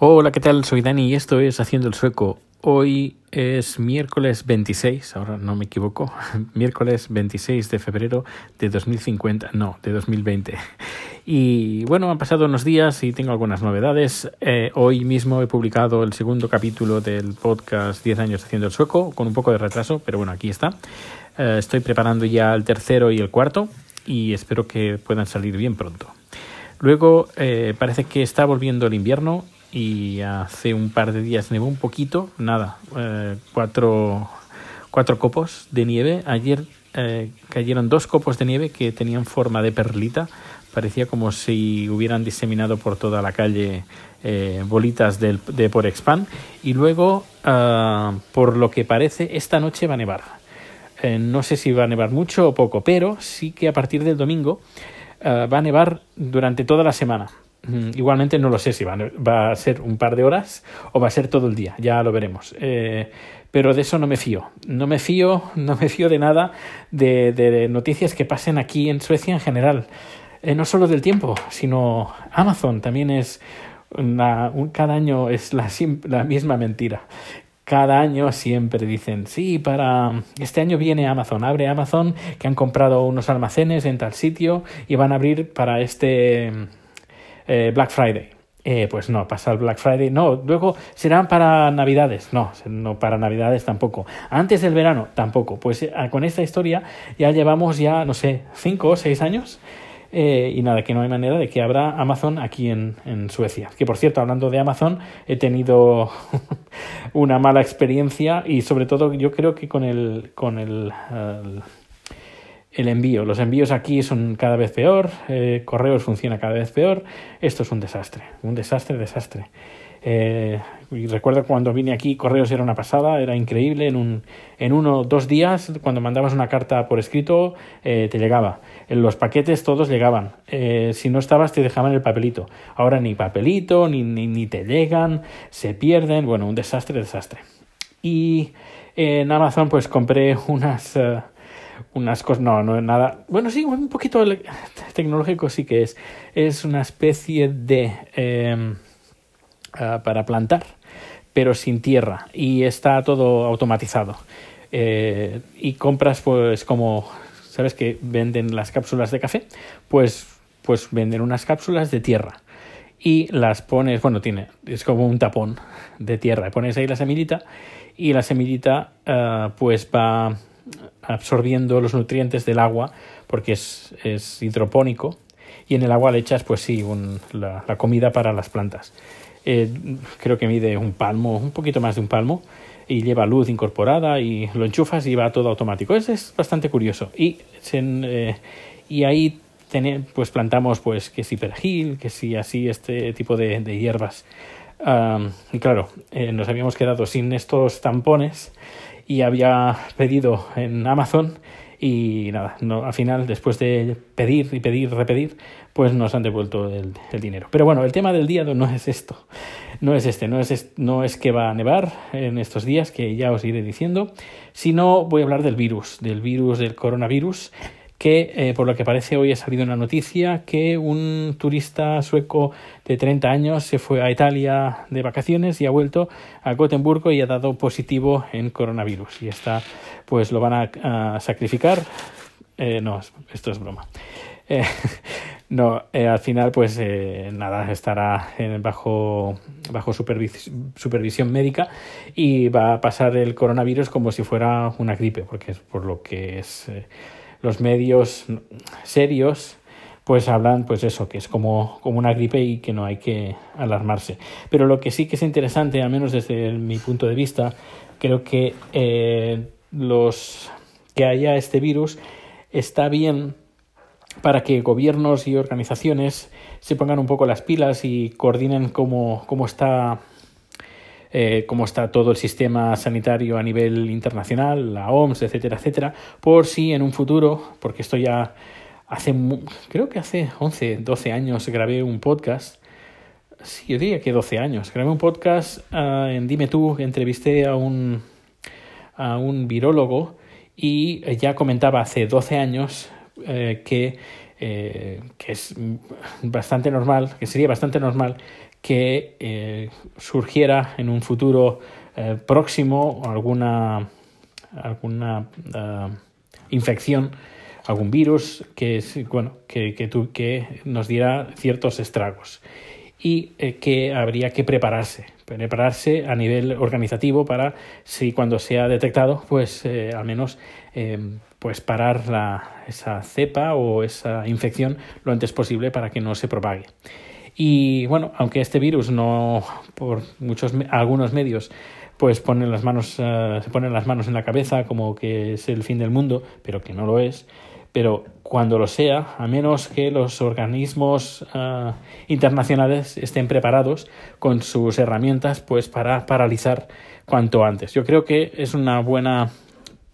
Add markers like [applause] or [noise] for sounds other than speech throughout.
Hola, ¿qué tal? Soy Dani y esto es Haciendo el Sueco. Hoy es miércoles 26, ahora no me equivoco, [laughs] miércoles 26 de febrero de 2050, no, de 2020. Y bueno, han pasado unos días y tengo algunas novedades. Eh, hoy mismo he publicado el segundo capítulo del podcast 10 años haciendo el sueco, con un poco de retraso, pero bueno, aquí está. Eh, estoy preparando ya el tercero y el cuarto y espero que puedan salir bien pronto. Luego eh, parece que está volviendo el invierno y hace un par de días nevó un poquito, nada, eh, cuatro, cuatro copos de nieve. Ayer eh, cayeron dos copos de nieve que tenían forma de perlita, parecía como si hubieran diseminado por toda la calle eh, bolitas del, de Porexpan. Y luego, ah, por lo que parece, esta noche va a nevar. Eh, no sé si va a nevar mucho o poco, pero sí que a partir del domingo ah, va a nevar durante toda la semana. Mm, igualmente no lo sé si va, a ser un par de horas o va a ser todo el día, ya lo veremos. Eh, pero de eso no me fío. No me fío, [laughs] no me fío de nada de, de noticias que pasen aquí en Suecia en general. Eh, no solo del tiempo, sino Amazon también es un, cada año es la misma mentira cada año siempre dicen, sí, para este año viene Amazon, abre Amazon, que han comprado unos almacenes en tal sitio y van a abrir para este eh, Black Friday. Eh, pues no, pasa el Black Friday. No, luego serán para Navidades. No, no para Navidades tampoco. Antes del verano tampoco. Pues eh, con esta historia ya llevamos ya, no sé, cinco o seis años. Eh, y nada, que no hay manera de que abra Amazon aquí en, en Suecia. Que por cierto, hablando de Amazon, he tenido [laughs] una mala experiencia y sobre todo yo creo que con el, con el, el el envío. Los envíos aquí son cada vez peor, eh, correos funciona cada vez peor. Esto es un desastre, un desastre, desastre. Eh, y recuerdo cuando vine aquí, correos era una pasada, era increíble. En, un, en uno dos días, cuando mandabas una carta por escrito, eh, te llegaba. En los paquetes todos llegaban. Eh, si no estabas, te dejaban el papelito. Ahora ni papelito, ni, ni, ni te llegan, se pierden. Bueno, un desastre, desastre. Y en Amazon, pues compré unas. Uh, unas cosas, no, no es nada, bueno, sí, un poquito tecnológico sí que es, es una especie de, eh, uh, para plantar, pero sin tierra y está todo automatizado. Eh, y compras pues como, ¿sabes que venden las cápsulas de café? Pues, pues venden unas cápsulas de tierra y las pones, bueno, tiene, es como un tapón de tierra, pones ahí la semillita y la semillita uh, pues va absorbiendo los nutrientes del agua porque es, es hidropónico y en el agua le echas pues sí un, la, la, comida para las plantas eh, creo que mide un palmo un poquito más de un palmo y lleva luz incorporada y lo enchufas y va todo automático. Es, es bastante curioso. Y, eh, y ahí ten, pues plantamos pues que si perejil que si así este tipo de, de hierbas. Um, y claro eh, nos habíamos quedado sin estos tampones y había pedido en Amazon y nada, no, al final, después de pedir y pedir, repetir, pues nos han devuelto el, el, dinero. Pero bueno, el tema del día no es esto, no es este, no es, no es que va a nevar en estos días, que ya os iré diciendo, sino voy a hablar del virus, del virus del coronavirus que eh, por lo que parece hoy ha salido una noticia que un turista sueco de 30 años se fue a Italia de vacaciones y ha vuelto a Gotemburgo y ha dado positivo en coronavirus. Y está pues lo van a, sacrificar. Eh, no esto es broma. Eh, [laughs] no al final pues nada estará en, bajo bajo supervis supervisión médica y va a pasar el coronavirus como si fuera una gripe porque es por lo que es los medios serios pues hablan pues eso, que es como, como una gripe y que no hay que alarmarse. Pero lo que sí que es interesante, al menos desde mi punto de vista, creo que eh, los que haya este virus está bien para que gobiernos y organizaciones se pongan un poco las pilas y coordinen cómo, cómo está eh, cómo está todo el sistema sanitario a nivel internacional, la OMS, etcétera, etcétera, por si en un futuro, porque esto ya hace, creo que hace 11, 12 años grabé un podcast, sí, yo diría que 12 años, grabé un podcast uh, en Dime tú, entrevisté a un, a un virólogo y ya comentaba hace 12 años eh, que, eh, que es bastante normal, que sería bastante normal que surgiera en un futuro próximo alguna, alguna infección algún virus que, bueno, que, que, nos diera ciertos estragos y eh, que habría que prepararse, prepararse a nivel organizativo para, si cuando sea detectado, pues eh, al menos eh, pues parar la, esa cepa o esa infección lo antes posible para que no se propague. Y bueno, aunque este virus no, por muchos, algunos medios, pues ponen las manos, se ponen las manos en la cabeza como que es el fin del mundo, pero que no lo es, pero cuando lo sea, a menos que los organismos uh, internacionales estén preparados con sus herramientas pues para paralizar cuanto antes. Yo creo que es una buena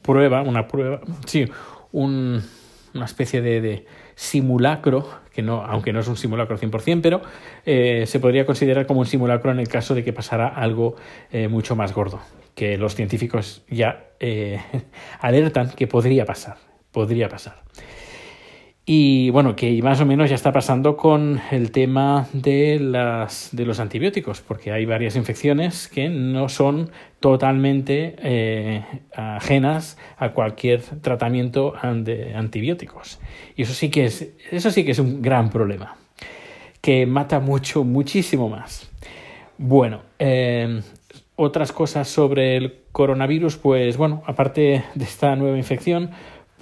prueba, una prueba, sí, un, una especie de, simulacro, que no, aunque no es un simulacro 100%, pero eh, se podría considerar como un simulacro en el caso de que pasara algo eh, mucho más gordo, que los científicos ya eh, [laughs] alertan que podría pasar podría pasar. Y bueno, que más o menos ya está pasando con el tema de, las, de los antibióticos, porque hay varias infecciones que no son totalmente eh, ajenas a cualquier tratamiento de antibióticos. Y eso sí que es, eso sí que es un gran problema, que mata mucho, muchísimo más. Bueno, eh, otras cosas sobre el coronavirus, pues bueno, aparte de esta nueva infección,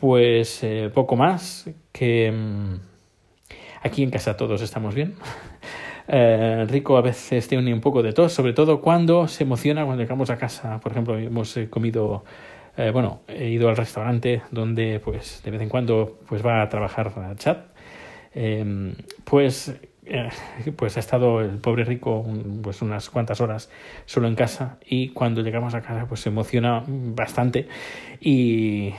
pues eh, poco más, que mm, aquí en casa todos estamos bien. [laughs] Eh, Rico a veces tiene un poco de tos, sobre todo cuando se emociona cuando llegamos a casa. Por ejemplo, hemos eh, comido, bueno, he ido al restaurante donde pues de vez en cuando pues va a trabajar a chat. pues eh, pues ha estado el pobre rico pues unas cuantas horas solo en casa y cuando llegamos a casa pues se emociona bastante y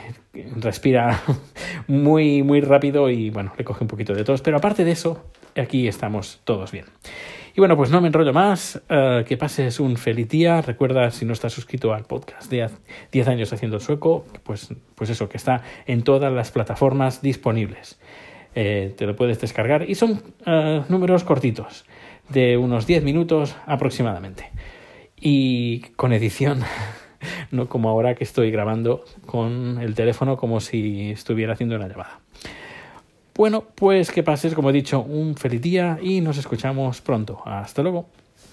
respira [laughs] muy muy rápido y bueno le coge un poquito de tos. Pero aparte de eso aquí estamos todos bien. Y bueno pues no me enrollo más. Uh, que pases un feliz día. Recuerda si no estás suscrito al podcast de 10 años haciendo sueco pues pues eso que está en todas las plataformas disponibles eh, te lo puedes descargar y son uh, números cortitos, de unos 10 minutos aproximadamente. Y con edición, [laughs] no como ahora que estoy grabando con el teléfono como si estuviera haciendo una llamada. Bueno, pues que pases, como he dicho, un feliz día y nos escuchamos pronto. Hasta luego.